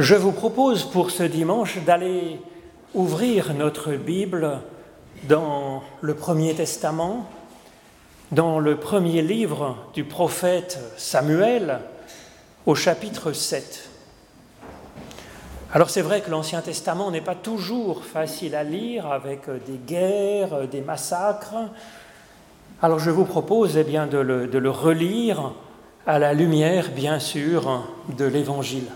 Je vous propose pour ce dimanche d'aller ouvrir notre Bible dans le Premier Testament, dans le premier livre du prophète Samuel, au chapitre 7. Alors c'est vrai que l'Ancien Testament n'est pas toujours facile à lire avec des guerres, des massacres. Alors je vous propose eh bien, de le, de le relire à la lumière, bien sûr, de l'Évangile.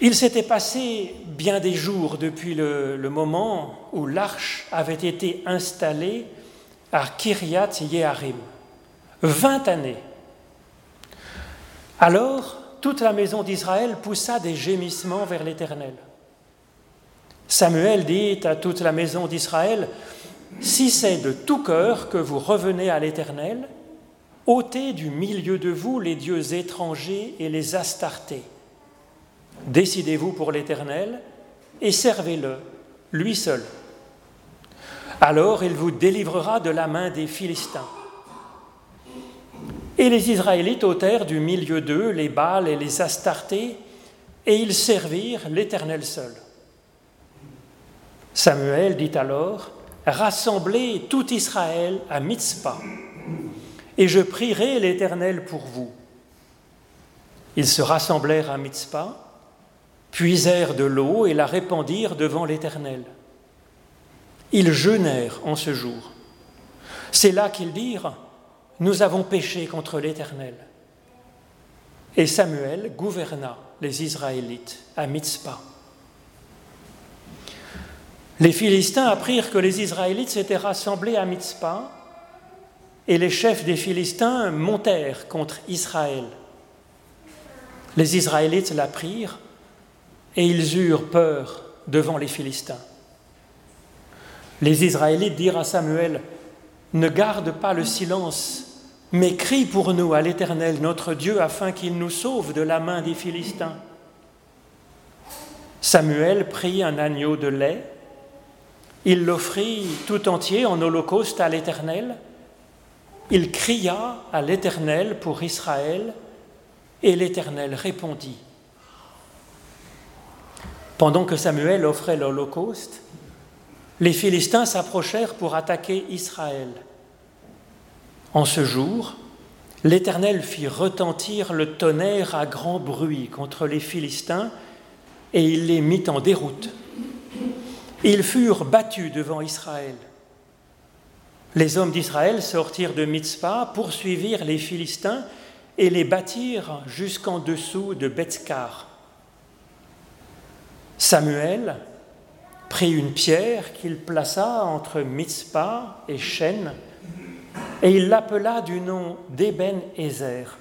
Il s'était passé bien des jours depuis le, moment où l'arche avait été installée à Kiryat Yeharim. Vingt années. Alors, toute la maison d'Israël poussa des gémissements vers l'Éternel. Samuel dit à toute la maison d'Israël, Si c'est de tout cœur que vous revenez à l'Éternel, ôtez du milieu de vous les dieux étrangers et les astartés. Décidez-vous pour l'Éternel et servez-le, lui seul. Alors il vous délivrera de la main des Philistins. Et les Israélites ôtèrent du milieu d'eux les Baals et les Astartés, et ils servirent l'Éternel seul. Samuel dit alors, Rassemblez tout Israël à Mitzpah, et je prierai l'Éternel pour vous. Ils se rassemblèrent à Mitzpah, puisèrent de l'eau et la répandirent devant l'Éternel. Ils jeûnèrent en ce jour. C'est là qu'ils dirent, Nous avons péché contre l'Éternel. Et Samuel gouverna les Israélites à Mitzpah. Les Philistins apprirent que les Israélites s'étaient rassemblés à Mitzpah, et les chefs des Philistins montèrent contre Israël. Les Israélites l'apprirent, et ils eurent peur devant les Philistins. Les Israélites dirent à Samuel, Ne garde pas le silence, mais crie pour nous à l'Éternel notre Dieu afin qu'il nous sauve de la main des Philistins. Samuel prit un agneau de lait, il l'offrit tout entier en holocauste à l'Éternel, il cria à l'Éternel pour Israël, et l'Éternel répondit. Pendant que Samuel offrait l'Holocauste, les Philistins s'approchèrent pour attaquer Israël. En ce jour, l'Éternel fit retentir le tonnerre à grand bruit contre les Philistins et il les mit en déroute. Ils furent battus devant Israël. Les hommes d'Israël sortirent de Mitzpah, poursuivirent les Philistins et les battirent jusqu'en dessous de Bethkar. Samuel prit une pierre qu'il plaça entre Mitzpah et Shen, et il l'appela du nom d'Eben Ezer,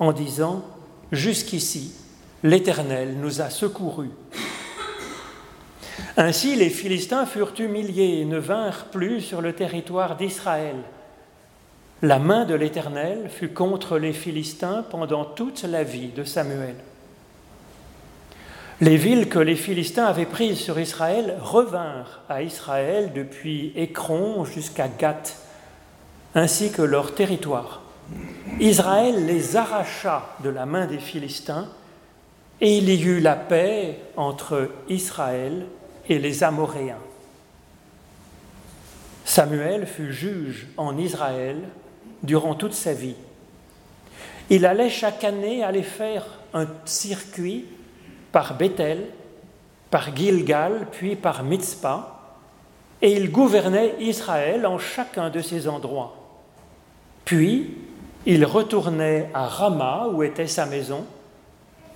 en disant Jusqu'ici, l'Éternel nous a secourus. Ainsi, les Philistins furent humiliés et ne vinrent plus sur le territoire d'Israël. La main de l'Éternel fut contre les Philistins pendant toute la vie de Samuel. Les villes que les Philistins avaient prises sur Israël revinrent à Israël depuis Écron jusqu'à Gath, ainsi que leur territoire. Israël les arracha de la main des Philistins et il y eut la paix entre Israël et les Amoréens. Samuel fut juge en Israël durant toute sa vie. Il allait chaque année aller faire un circuit par Bethel, par Gilgal, puis par Mitzpah, et il gouvernait Israël en chacun de ces endroits. Puis, il retournait à Rama, où était sa maison,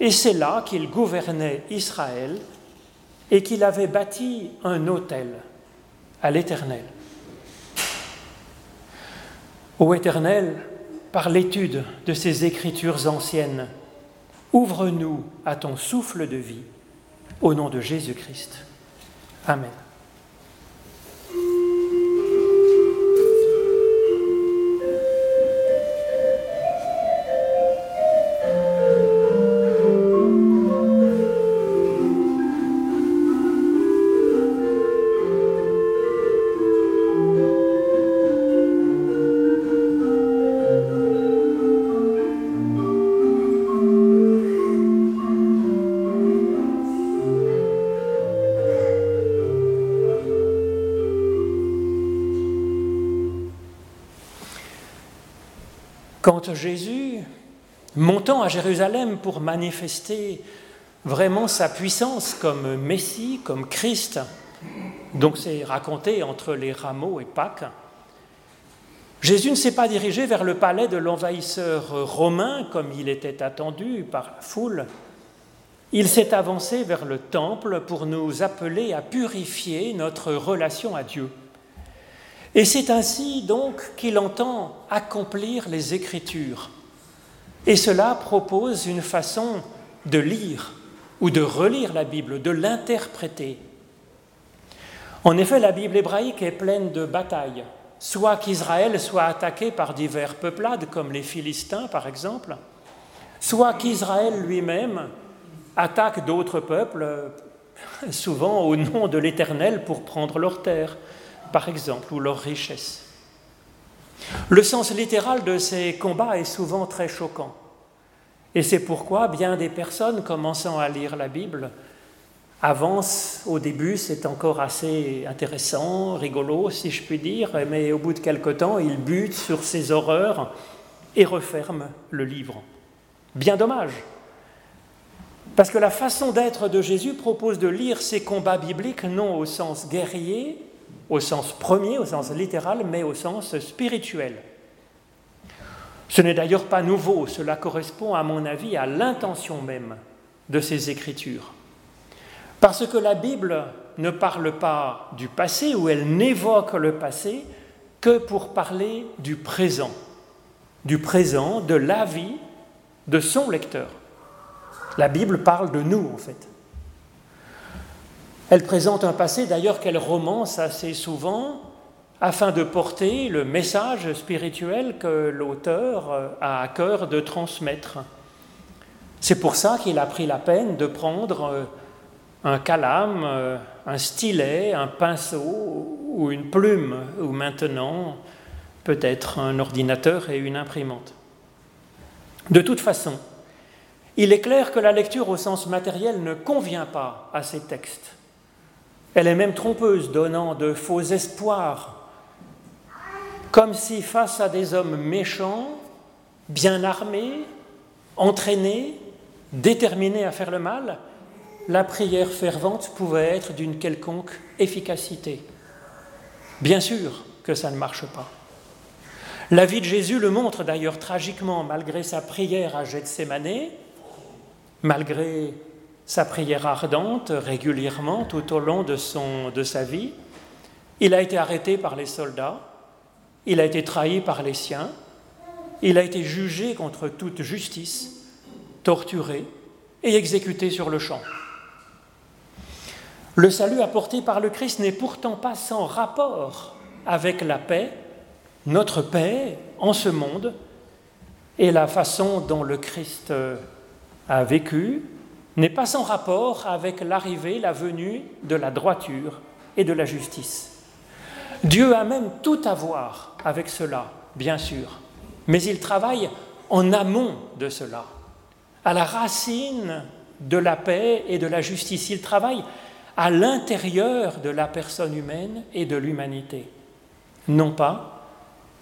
et c'est là qu'il gouvernait Israël et qu'il avait bâti un autel à l'Éternel. Ô Éternel, par l'étude de ces écritures anciennes, Ouvre-nous à ton souffle de vie, au nom de Jésus-Christ. Amen. Quand Jésus, montant à Jérusalem pour manifester vraiment sa puissance comme Messie, comme Christ, donc c'est raconté entre les rameaux et Pâques, Jésus ne s'est pas dirigé vers le palais de l'envahisseur romain comme il était attendu par la foule. Il s'est avancé vers le temple pour nous appeler à purifier notre relation à Dieu. Et c'est ainsi donc qu'il entend accomplir les Écritures. Et cela propose une façon de lire ou de relire la Bible, de l'interpréter. En effet, la Bible hébraïque est pleine de batailles, soit qu'Israël soit attaqué par divers peuplades, comme les Philistins par exemple, soit qu'Israël lui-même attaque d'autres peuples, souvent au nom de l'Éternel, pour prendre leurs terres, par exemple, ou leurs richesses. Le sens littéral de ces combats est souvent très choquant. Et c'est pourquoi bien des personnes commençant à lire la Bible avance au début, c'est encore assez intéressant, rigolo, si je puis dire, mais au bout de quelque temps, il bute sur ces horreurs et referme le livre. Bien dommage, parce que la façon d'être de Jésus propose de lire ces combats bibliques non au sens guerrier, au sens premier, au sens littéral, mais au sens spirituel. Ce n'est d'ailleurs pas nouveau, cela correspond à mon avis à l'intention même de ces écritures. Parce que la Bible ne parle pas du passé ou elle n'évoque le passé que pour parler du présent, du présent, de la vie de son lecteur. La Bible parle de nous en fait. Elle présente un passé d'ailleurs qu'elle romance assez souvent afin de porter le message spirituel que l'auteur a à cœur de transmettre. C'est pour ça qu'il a pris la peine de prendre un calame, euh, un stylet, un pinceau ou une plume, ou maintenant peut-être un ordinateur et une imprimante. De toute façon, il est clair que la lecture au sens matériel ne convient pas à ces textes. Elle est même trompeuse, donnant de faux espoirs, comme si face à des hommes méchants, bien armés, entraînés, déterminés à faire le mal, la prière fervente pouvait être d'une quelconque efficacité. Bien sûr que ça ne marche pas. La vie de Jésus le montre d'ailleurs tragiquement, malgré sa prière à Gethsemane, malgré sa prière ardente régulièrement tout au long de, son, de sa vie. Il a été arrêté par les soldats, il a été trahi par les siens, il a été jugé contre toute justice, torturé et exécuté sur le champ. Le salut apporté par le Christ n'est pourtant pas sans rapport avec la paix, notre paix en ce monde, et la façon dont le Christ a vécu n'est pas sans rapport avec l'arrivée, la venue de la droiture et de la justice. Dieu a même tout à voir avec cela, bien sûr, mais il travaille en amont de cela, à la racine de la paix et de la justice. Il travaille à l'intérieur de la personne humaine et de l'humanité, non pas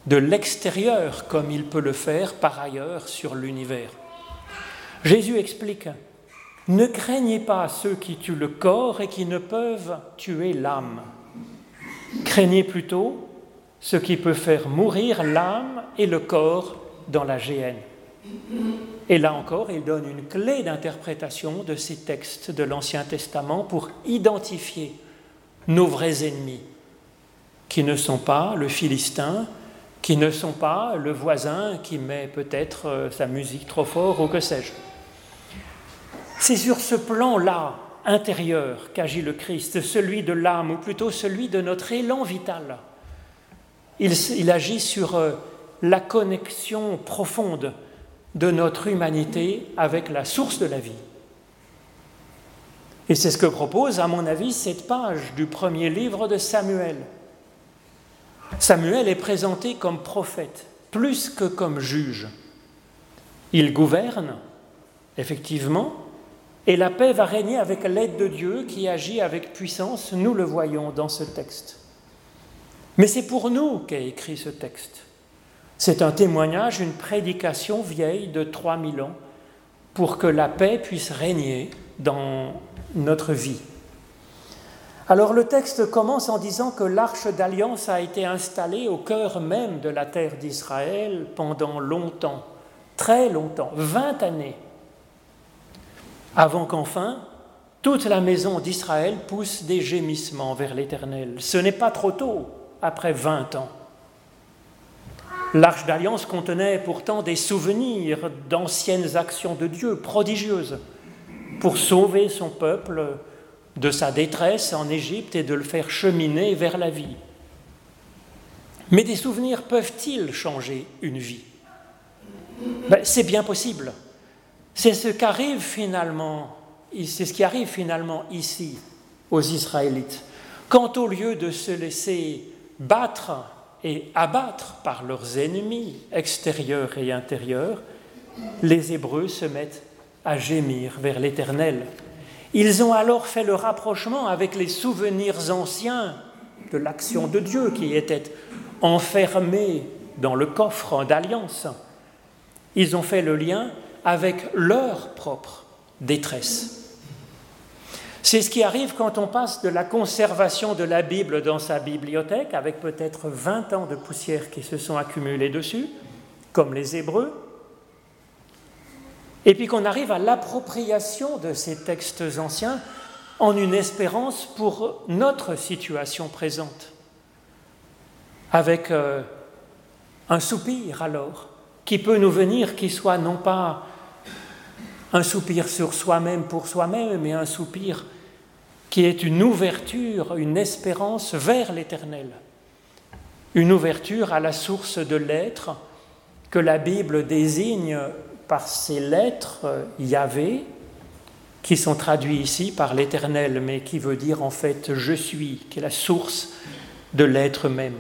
de l'extérieur comme il peut le faire par ailleurs sur l'univers. Jésus explique, ne craignez pas ceux qui tuent le corps et qui ne peuvent tuer l'âme. Craignez plutôt ce qui peut faire mourir l'âme et le corps dans la géhenne. Et là encore, il donne une clé d'interprétation de ces textes de l'Ancien Testament pour identifier nos vrais ennemis, qui ne sont pas le Philistin, qui ne sont pas le voisin qui met peut-être euh, sa musique trop fort ou que sais-je. C'est sur ce plan-là intérieur qu'agit le Christ, celui de l'âme, ou plutôt celui de notre élan vital. Il, agit sur euh, la connexion profonde de notre humanité avec la source de la vie. Et c'est ce que propose, à mon avis, cette page du premier livre de Samuel. Samuel est présenté comme prophète, plus que comme juge. Il gouverne, effectivement, et la paix va régner avec l'aide de Dieu qui agit avec puissance, nous le voyons dans ce texte. Mais c'est pour nous qu'est écrit ce texte. C'est un témoignage, une prédication vieille de 3000 ans pour que la paix puisse régner dans notre vie. Alors le texte commence en disant que l'arche d'alliance a été installée au cœur même de la terre d'Israël pendant longtemps, très longtemps, 20 années, avant qu'enfin toute la maison d'Israël pousse des gémissements vers l'Éternel. Ce n'est pas trop tôt, après 20 ans. L'arche d'alliance contenait pourtant des souvenirs d'anciennes actions de Dieu prodigieuses pour sauver son peuple de sa détresse en Égypte et de le faire cheminer vers la vie. Mais des souvenirs peuvent-ils changer une vie? Ben, C'est bien possible. C'est ce finalement, c'est ce qui arrive finalement ici aux Israélites. Quand au lieu de se laisser battre et abattre par leurs ennemis extérieurs et intérieurs, les Hébreux se mettent à gémir vers l'Éternel. Ils ont alors fait le rapprochement avec les souvenirs anciens de l'action de Dieu qui était enfermée dans le coffre d'alliance. Ils ont fait le lien avec leur propre détresse. C'est ce qui arrive quand on passe de la conservation de la Bible dans sa bibliothèque, avec peut-être 20 ans de poussière qui se sont accumulés dessus, comme les Hébreux, et puis qu'on arrive à l'appropriation de ces textes anciens en une espérance pour notre situation présente, avec euh, un soupir alors, qui peut nous venir, qui soit non pas un soupir sur soi-même pour soi-même, mais un soupir qui est une ouverture, une espérance vers l'éternel, une ouverture à la source de l'être que la Bible désigne par ces lettres Yahvé, qui sont traduits ici par l'Éternel, mais qui veut dire en fait je suis, qui est la source de l'être même.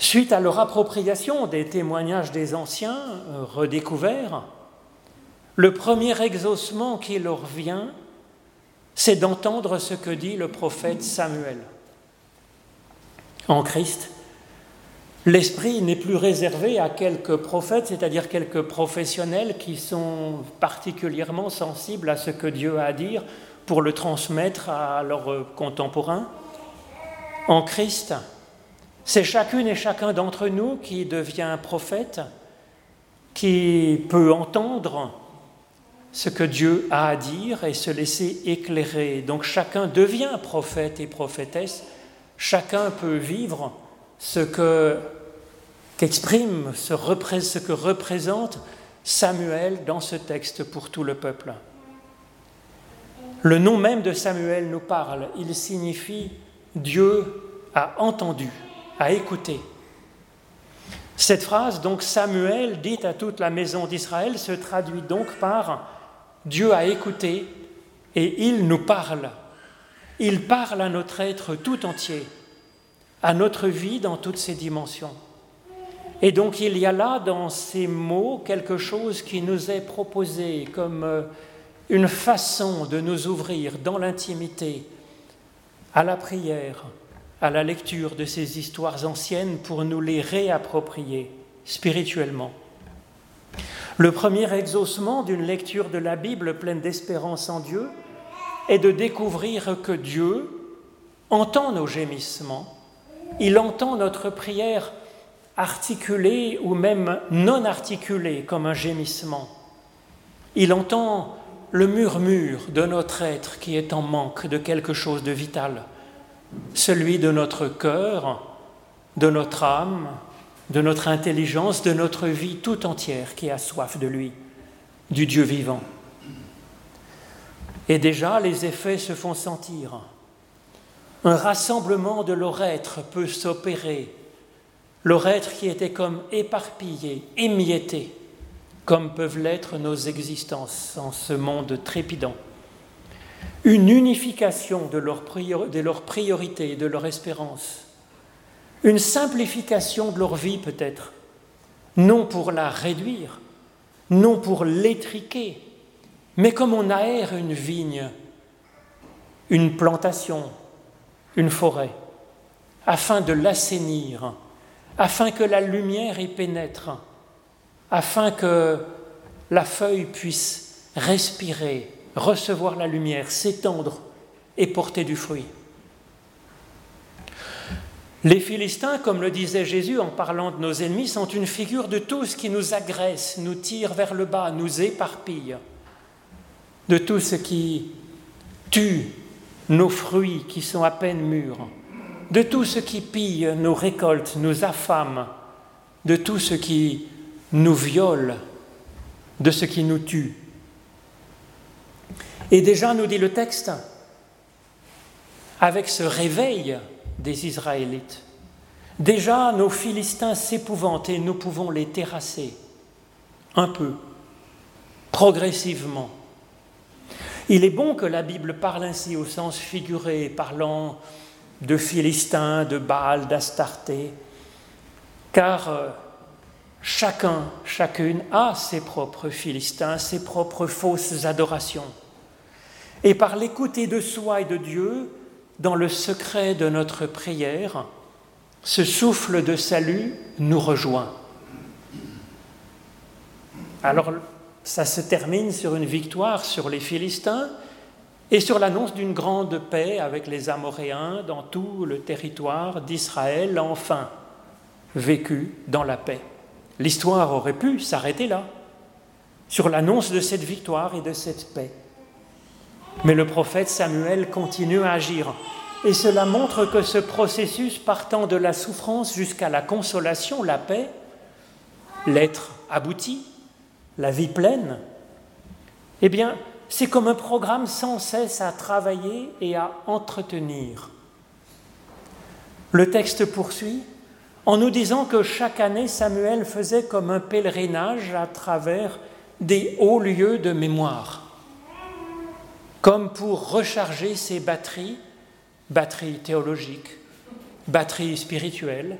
Suite à leur appropriation des témoignages des anciens euh, redécouverts, le premier exaucement qui leur vient, c'est d'entendre ce que dit le prophète Samuel. En Christ, L'esprit n'est plus réservé à quelques prophètes, c'est-à-dire quelques professionnels qui sont particulièrement sensibles à ce que Dieu a à dire pour le transmettre à leurs contemporains. En Christ, c'est chacune et chacun d'entre nous qui devient prophète, qui peut entendre ce que Dieu a à dire et se laisser éclairer. Donc chacun devient prophète et prophétesse, chacun peut vivre ce que qu'exprime, ce, ce que représente Samuel dans ce texte pour tout le peuple. Le nom même de Samuel nous parle, il signifie Dieu a entendu, a écouté. Cette phrase, donc Samuel, dite à toute la maison d'Israël, se traduit donc par Dieu a écouté et il nous parle. Il parle à notre être tout entier à notre vie dans toutes ses dimensions. Et donc il y a là dans ces mots quelque chose qui nous est proposé comme euh, une façon de nous ouvrir dans l'intimité à la prière, à la lecture de ces histoires anciennes pour nous les réapproprier spirituellement. Le premier exaucement d'une lecture de la Bible pleine d'espérance en Dieu est de découvrir que Dieu entend nos gémissements il entend notre prière articulée ou même non articulée comme un gémissement. Il entend le murmure de notre être qui est en manque de quelque chose de vital, celui de notre cœur, de notre âme, de notre intelligence, de notre vie tout entière qui a soif de lui, du Dieu vivant. Et déjà, les effets se font sentir. Un rassemblement de leur être peut s'opérer, leur être qui était comme éparpillé, émietté, comme peuvent l'être nos existences en ce monde trépidant. Une unification de leurs priorités, de leur espérance. Une simplification de leur vie peut-être, non pour la réduire, non pour l'étriquer, mais comme on aère une vigne, une plantation, une forêt, afin de l'assainir, afin que la lumière y pénètre, afin que la feuille puisse respirer, recevoir la lumière, s'étendre et porter du fruit. Les Philistins, comme le disait Jésus en parlant de nos ennemis, sont une figure de tout ce qui nous agresse, nous tire vers le bas, nous éparpille, de tout ce qui tue nos fruits qui sont à peine mûrs, de tout ce qui pille nos récoltes, nous affame, de tout ce qui nous viole, de ce qui nous tue. Et déjà, nous dit le texte, avec ce réveil des Israélites, déjà nos Philistins s'épouvantent et nous pouvons les terrasser un peu, progressivement. Il est bon que la Bible parle ainsi au sens figuré, parlant de Philistins, de Baal, d'Astarté, car euh, chacun, chacune a ses propres Philistins, ses propres fausses adorations. Et par l'écouter de soi et de Dieu, dans le secret de notre prière, ce souffle de salut nous rejoint. Alors, ça se termine sur une victoire sur les Philistins, et sur l'annonce d'une grande paix avec les Amoréens dans tout le territoire d'Israël, enfin vécu dans la paix. L'histoire aurait pu s'arrêter là, sur l'annonce de cette victoire et de cette paix. Mais le prophète Samuel continue à agir. Et cela montre que ce processus partant de la souffrance jusqu'à la consolation, la paix, l'être abouti, la vie pleine, eh bien, c'est comme un programme sans cesse à travailler et à entretenir. Le texte poursuit en nous disant que chaque année, Samuel faisait comme un pèlerinage à travers des hauts lieux de mémoire, comme pour recharger ses batteries, batteries théologiques, batteries spirituelles,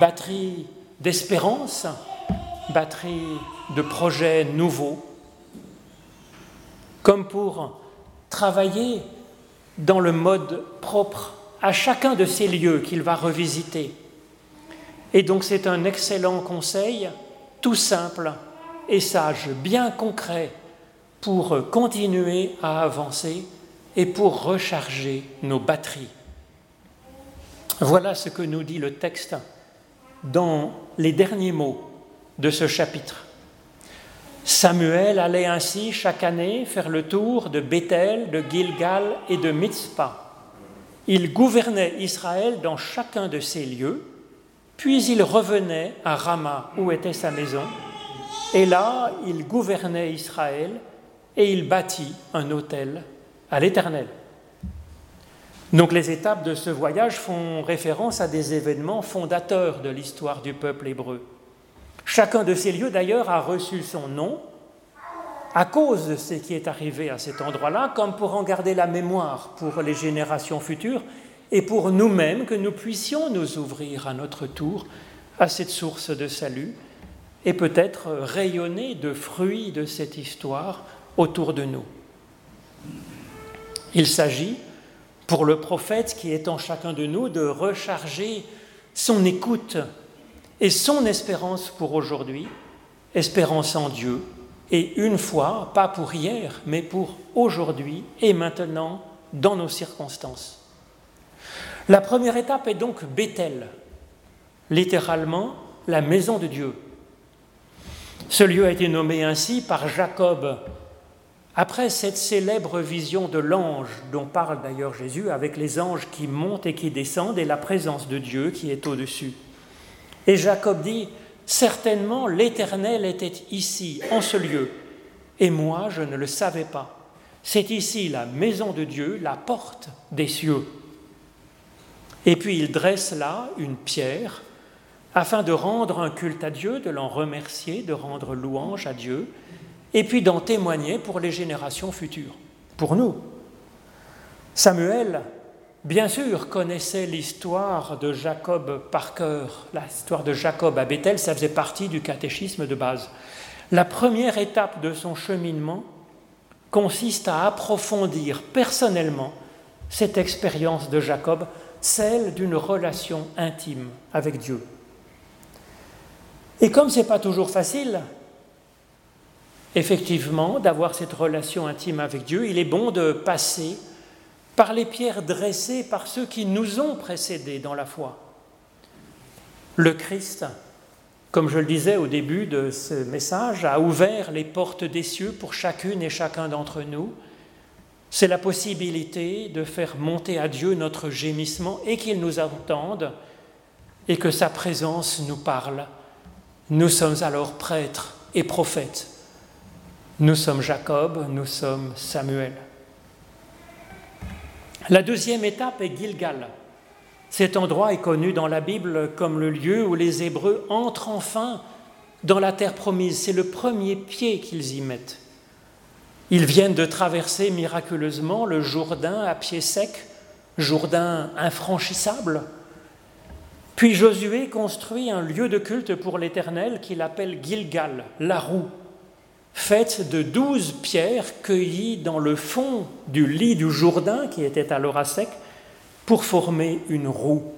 batteries d'espérance, batteries de projets nouveaux comme pour travailler dans le mode propre à chacun de ces lieux qu'il va revisiter. Et donc c'est un excellent conseil, tout simple et sage, bien concret, pour continuer à avancer et pour recharger nos batteries. Voilà ce que nous dit le texte dans les derniers mots de ce chapitre. Samuel allait ainsi chaque année faire le tour de Bethel, de Gilgal et de Mitzpah. Il gouvernait Israël dans chacun de ces lieux, puis il revenait à Rama où était sa maison, et là il gouvernait Israël et il bâtit un autel à l'Éternel. Donc les étapes de ce voyage font référence à des événements fondateurs de l'histoire du peuple hébreu. Chacun de ces lieux, d'ailleurs, a reçu son nom à cause de ce qui est arrivé à cet endroit-là, comme pour en garder la mémoire pour les générations futures et pour nous-mêmes, que nous puissions nous ouvrir à notre tour à cette source de salut et peut-être rayonner de fruits de cette histoire autour de nous. Il s'agit, pour le prophète qui est en chacun de nous, de recharger son écoute et son espérance pour aujourd'hui, espérance en Dieu, et une fois, pas pour hier, mais pour aujourd'hui et maintenant, dans nos circonstances. La première étape est donc Bethel, littéralement la maison de Dieu. Ce lieu a été nommé ainsi par Jacob après cette célèbre vision de l'ange dont parle d'ailleurs Jésus, avec les anges qui montent et qui descendent et la présence de Dieu qui est au-dessus. Et Jacob dit, certainement l'Éternel était ici, en ce lieu, et moi je ne le savais pas. C'est ici la maison de Dieu, la porte des cieux. Et puis il dresse là une pierre afin de rendre un culte à Dieu, de l'en remercier, de rendre louange à Dieu, et puis d'en témoigner pour les générations futures, pour nous. Samuel bien sûr, connaissait l'histoire de Jacob par cœur. L'histoire de Jacob à Bethel, ça faisait partie du catéchisme de base. La première étape de son cheminement consiste à approfondir personnellement cette expérience de Jacob, celle d'une relation intime avec Dieu. Et comme ce n'est pas toujours facile, effectivement, d'avoir cette relation intime avec Dieu, il est bon de passer par les pierres dressées par ceux qui nous ont précédés dans la foi. Le Christ, comme je le disais au début de ce message, a ouvert les portes des cieux pour chacune et chacun d'entre nous. C'est la possibilité de faire monter à Dieu notre gémissement et qu'il nous entende et que sa présence nous parle. Nous sommes alors prêtres et prophètes. Nous sommes Jacob, nous sommes Samuel. La deuxième étape est Gilgal. Cet endroit est connu dans la Bible comme le lieu où les Hébreux entrent enfin dans la terre promise. C'est le premier pied qu'ils y mettent. Ils viennent de traverser miraculeusement le Jourdain à pied sec, Jourdain infranchissable. Puis Josué construit un lieu de culte pour l'Éternel qu'il appelle Gilgal, la roue, faite de douze pierres cueillies dans le fond du lit du Jourdain, qui était alors à sec, pour former une roue.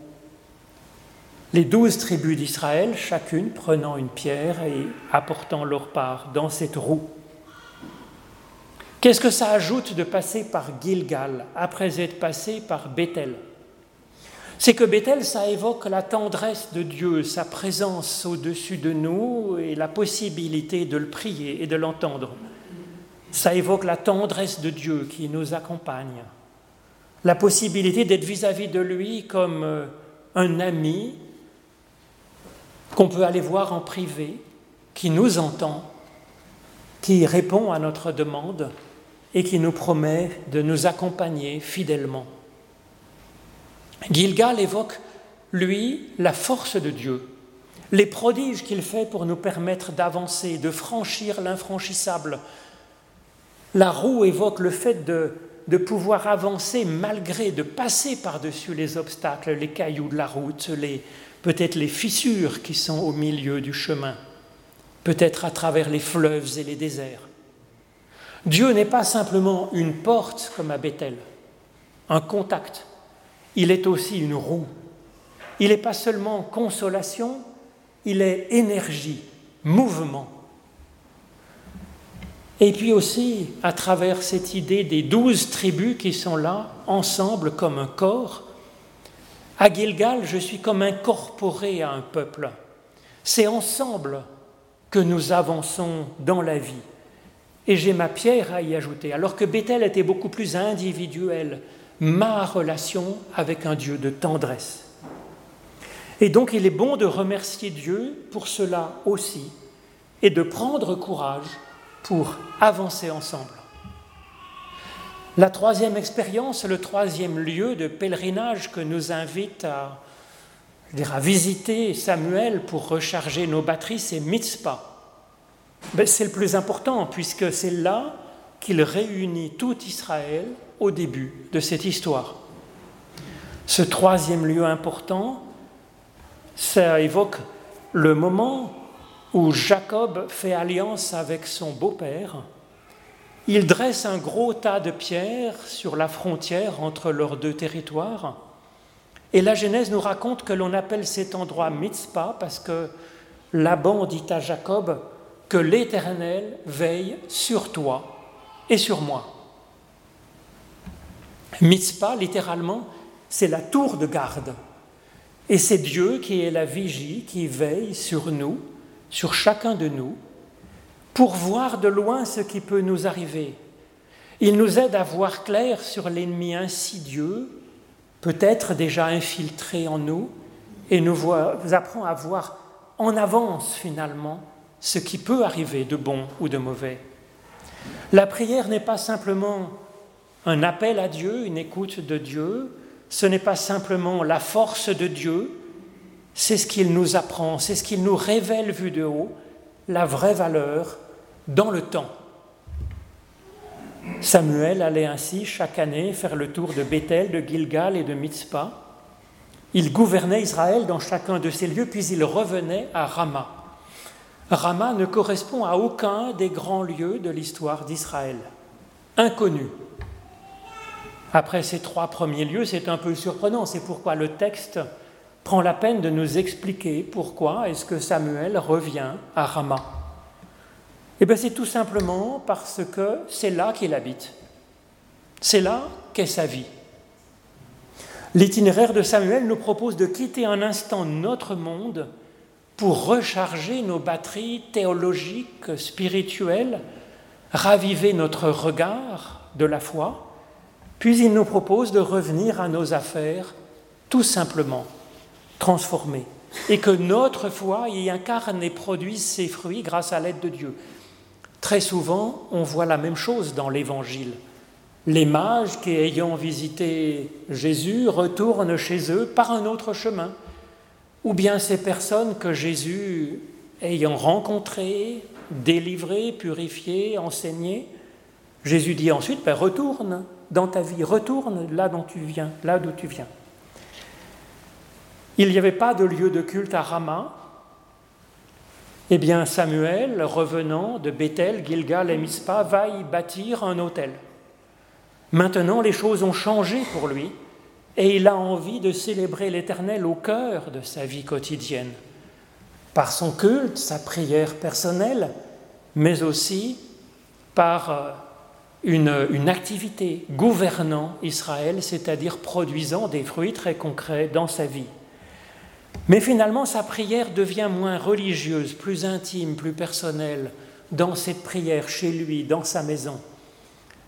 Les douze tribus d'Israël, chacune prenant une pierre et apportant leur part dans cette roue. Qu'est-ce que ça ajoute de passer par Gilgal après être passé par Bethel? C'est que Bethel, ça évoque la tendresse de Dieu, sa présence au-dessus de nous et la possibilité de le prier et de l'entendre. Ça évoque la tendresse de Dieu qui nous accompagne, la possibilité d'être vis-à-vis de lui comme euh, un ami qu'on peut aller voir en privé, qui nous entend, qui répond à notre demande et qui nous promet de nous accompagner fidèlement. Gilgal évoque, lui, la force de Dieu, les prodiges qu'il fait pour nous permettre d'avancer, de franchir l'infranchissable. La roue évoque le fait de, pouvoir avancer malgré, de passer par-dessus les obstacles, les cailloux de la route, les, peut-être les fissures qui sont au milieu du chemin, peut-être à travers les fleuves et les déserts. Dieu n'est pas simplement une porte comme à Bethel, un contact. Il est aussi une roue. Il n'est pas seulement consolation, il est énergie, mouvement. Et puis aussi, à travers cette idée des douze tribus qui sont là, ensemble comme un corps, à Gilgal, je suis comme incorporé à un peuple. C'est ensemble que nous avançons dans la vie et j'ai ma pierre à y ajouter. Alors que Bethel était beaucoup plus individuel, ma relation avec un Dieu de tendresse. Et donc il est bon de remercier Dieu pour cela aussi et de prendre courage pour avancer ensemble. La troisième expérience, le troisième lieu de pèlerinage que nous invite à, à visiter Samuel pour recharger nos batteries, c'est Mitzpah. Ben, c'est le plus important, puisque c'est là qu'il réunit tout Israël au début de cette histoire. Ce troisième lieu important, ça évoque le moment où Jacob fait alliance avec son beau-père. Il dresse un gros tas de pierres sur la frontière entre leurs deux territoires. Et la Genèse nous raconte que l'on appelle cet endroit Mitzpah parce que Laban dit à Jacob que l'Éternel veille sur toi et sur moi. Mitzpah, littéralement, c'est la tour de garde. Et c'est Dieu qui est la vigie, qui veille sur nous, sur chacun de nous, pour voir de loin ce qui peut nous arriver. Il nous aide à voir clair sur l'ennemi insidieux, peut-être déjà infiltré en nous, et nous, nous apprend à voir en avance finalement ce qui peut arriver de bon ou de mauvais. La prière n'est pas simplement un appel à Dieu, une écoute de Dieu, ce n'est pas simplement la force de Dieu, c'est ce qu'il nous apprend, c'est ce qu'il nous révèle vu de haut, la vraie valeur dans le temps. Samuel allait ainsi chaque année faire le tour de Bethel, de Gilgal et de Mitzpah. Il gouvernait Israël dans chacun de ces lieux, puis il revenait à Rama. Rama ne correspond à aucun des grands lieux de l'histoire d'Israël. Inconnu. Après ces trois premiers lieux, c'est un peu surprenant. C'est pourquoi le texte prend la peine de nous expliquer pourquoi est-ce que Samuel revient à Rama. Eh bien c'est tout simplement parce que c'est là qu'il habite. C'est là qu'est sa vie. L'itinéraire de Samuel nous propose de quitter un instant notre monde pour recharger nos batteries théologiques, spirituelles, raviver notre regard de la foi, puis il nous propose de revenir à nos affaires tout simplement transformées, et que notre foi y incarne et produise ses fruits grâce à l'aide de Dieu. Très souvent, on voit la même chose dans l'Évangile. Les mages qui, ayant visité Jésus, retournent chez eux par un autre chemin, ou bien ces personnes que Jésus, ayant rencontrées, délivrées, purifiées, enseignées, Jésus dit ensuite, ben, retourne dans ta vie, retourne là tu viens, là d'où tu viens. Il n'y avait pas de lieu de culte à Rama. Eh bien, Samuel, revenant de Bethel, Gilgal et Mispa, va y bâtir un autel. Maintenant, les choses ont changé pour lui et il a envie de célébrer l'Éternel au cœur de sa vie quotidienne, par son culte, sa prière personnelle, mais aussi par euh, une, activité gouvernant Israël, c'est-à-dire produisant des fruits très concrets dans sa vie. Mais finalement, sa prière devient moins religieuse, plus intime, plus personnelle, dans cette prière, chez lui, dans sa maison.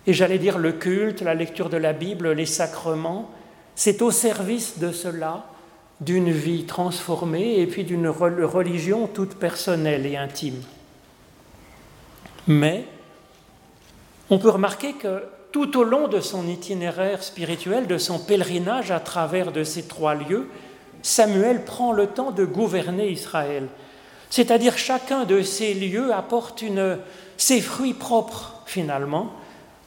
Et j'allais dire le culte, la lecture de la Bible, les sacrements, c'est au service de cela, d'une vie transformée et puis d'une religion toute personnelle et intime. Mais on peut remarquer que tout au long de son itinéraire spirituel, de son pèlerinage à travers de ces trois lieux, Samuel prend le temps de gouverner Israël. C'est-à-dire chacun de ces lieux apporte ses fruits propres finalement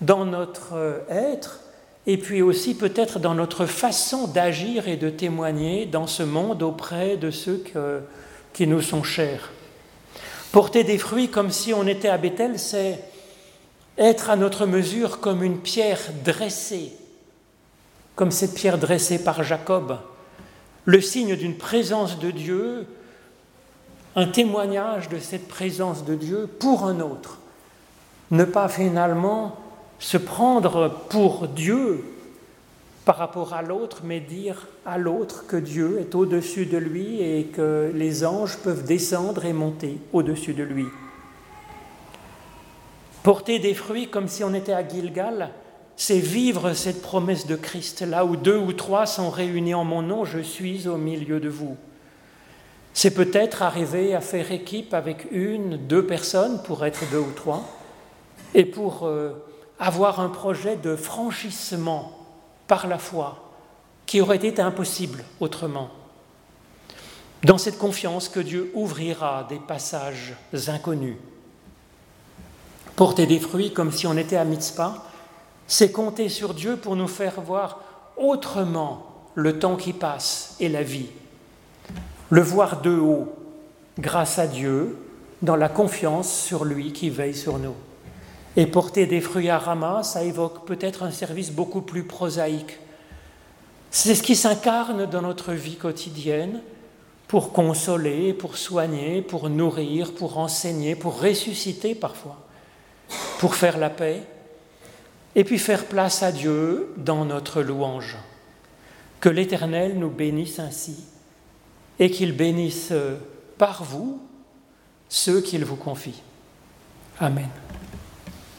dans notre être et puis aussi peut-être dans notre façon d'agir et de témoigner dans ce monde auprès de ceux qui nous sont chers. Porter des fruits comme si on était à Bethel, c'est être à notre mesure comme une pierre dressée, comme cette pierre dressée par Jacob, le signe d'une présence de Dieu, un témoignage de cette présence de Dieu pour un autre. Ne pas finalement se prendre pour Dieu par rapport à l'autre, mais dire à l'autre que Dieu est au-dessus de lui et que les anges peuvent descendre et monter au-dessus de lui. Porter des fruits comme si on était à Gilgal, c'est vivre cette promesse de Christ. Là où deux ou trois sont réunis en mon nom, je suis au milieu de vous. C'est peut-être arriver à faire équipe avec une, deux personnes pour être deux ou trois, et pour euh, avoir un projet de franchissement par la foi qui aurait été impossible autrement. Dans cette confiance que Dieu ouvrira des passages inconnus. Porter des fruits comme si on était à Mitzpah, c'est compter sur Dieu pour nous faire voir autrement le temps qui passe et la vie. Le voir de haut, grâce à Dieu, dans la confiance sur lui qui veille sur nous. Et porter des fruits à Rama, ça évoque peut-être un service beaucoup plus prosaïque. C'est ce qui s'incarne dans notre vie quotidienne pour consoler, pour soigner, pour nourrir, pour enseigner, pour ressusciter parfois, pour faire la paix, et puis faire place à Dieu dans notre louange. Que l'Éternel nous bénisse ainsi, et qu'il bénisse par vous ceux qu'il vous confie. Amen.